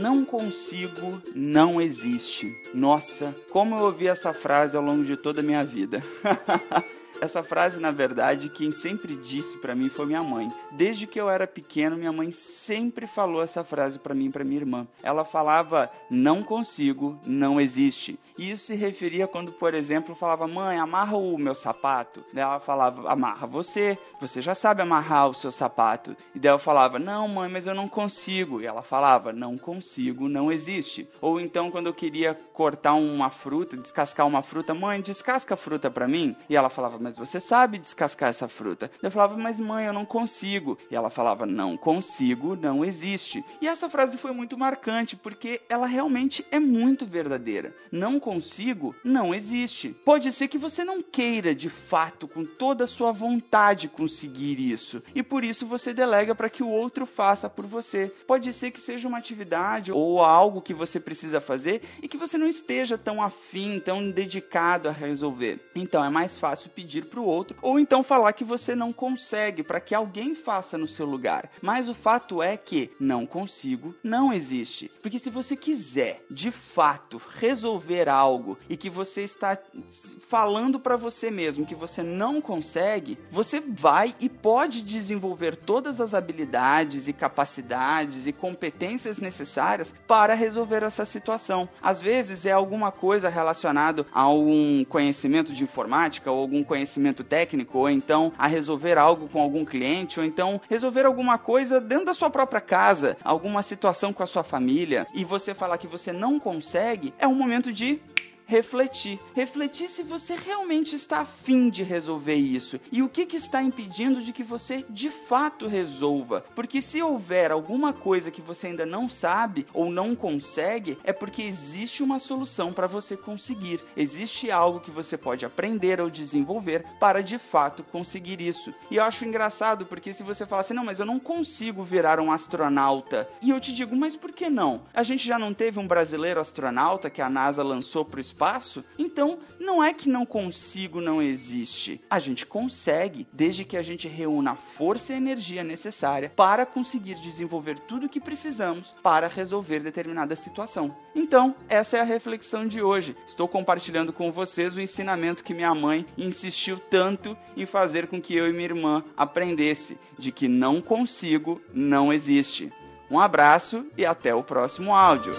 não consigo não existe. Nossa, como eu ouvi essa frase ao longo de toda a minha vida. Essa frase, na verdade, quem sempre disse para mim foi minha mãe. Desde que eu era pequeno, minha mãe sempre falou essa frase para mim e para minha irmã. Ela falava: "Não consigo, não existe". E isso se referia quando, por exemplo, falava: "Mãe, amarra o meu sapato". Ela falava: "Amarra você, você já sabe amarrar o seu sapato". E daí eu falava: "Não, mãe, mas eu não consigo". E ela falava: "Não consigo, não existe". Ou então quando eu queria cortar uma fruta, descascar uma fruta, mãe, descasca a fruta para mim. E ela falava: "Mas você sabe descascar essa fruta. Eu falava, mas mãe, eu não consigo. E ela falava, não consigo, não existe. E essa frase foi muito marcante porque ela realmente é muito verdadeira. Não consigo, não existe. Pode ser que você não queira de fato, com toda a sua vontade, conseguir isso. E por isso você delega para que o outro faça por você. Pode ser que seja uma atividade ou algo que você precisa fazer e que você não esteja tão afim, tão dedicado a resolver. Então é mais fácil pedir pedir para o outro, ou então falar que você não consegue para que alguém faça no seu lugar. Mas o fato é que não consigo não existe. Porque se você quiser, de fato, resolver algo e que você está falando para você mesmo que você não consegue, você vai e pode desenvolver todas as habilidades e capacidades e competências necessárias para resolver essa situação. Às vezes é alguma coisa relacionada a um conhecimento de informática ou algum conhecimento conhecimento técnico, ou então a resolver algo com algum cliente, ou então resolver alguma coisa dentro da sua própria casa, alguma situação com a sua família, e você falar que você não consegue, é um momento de refletir. Refletir se você realmente está afim de resolver isso e o que, que está impedindo de que você de fato resolva. Porque se houver alguma coisa que você ainda não sabe ou não consegue, é porque existe uma solução para você conseguir. Existe algo que você pode aprender ou desenvolver para de fato conseguir isso. E eu acho engraçado porque se você falar assim, não, mas eu não consigo virar um astronauta, e eu te digo, mas por que não? A gente já não teve um brasileiro astronauta que a NASA lançou para o espaço, então não é que não consigo, não existe. A gente consegue, desde que a gente reúna a força e energia necessária para conseguir desenvolver tudo o que precisamos para resolver determinada situação. Então, essa é a reflexão de hoje. Estou compartilhando com vocês o ensinamento que minha mãe insistiu tanto em fazer com que eu e minha irmã aprendesse, de que não consigo, não existe. Um abraço e até o próximo áudio.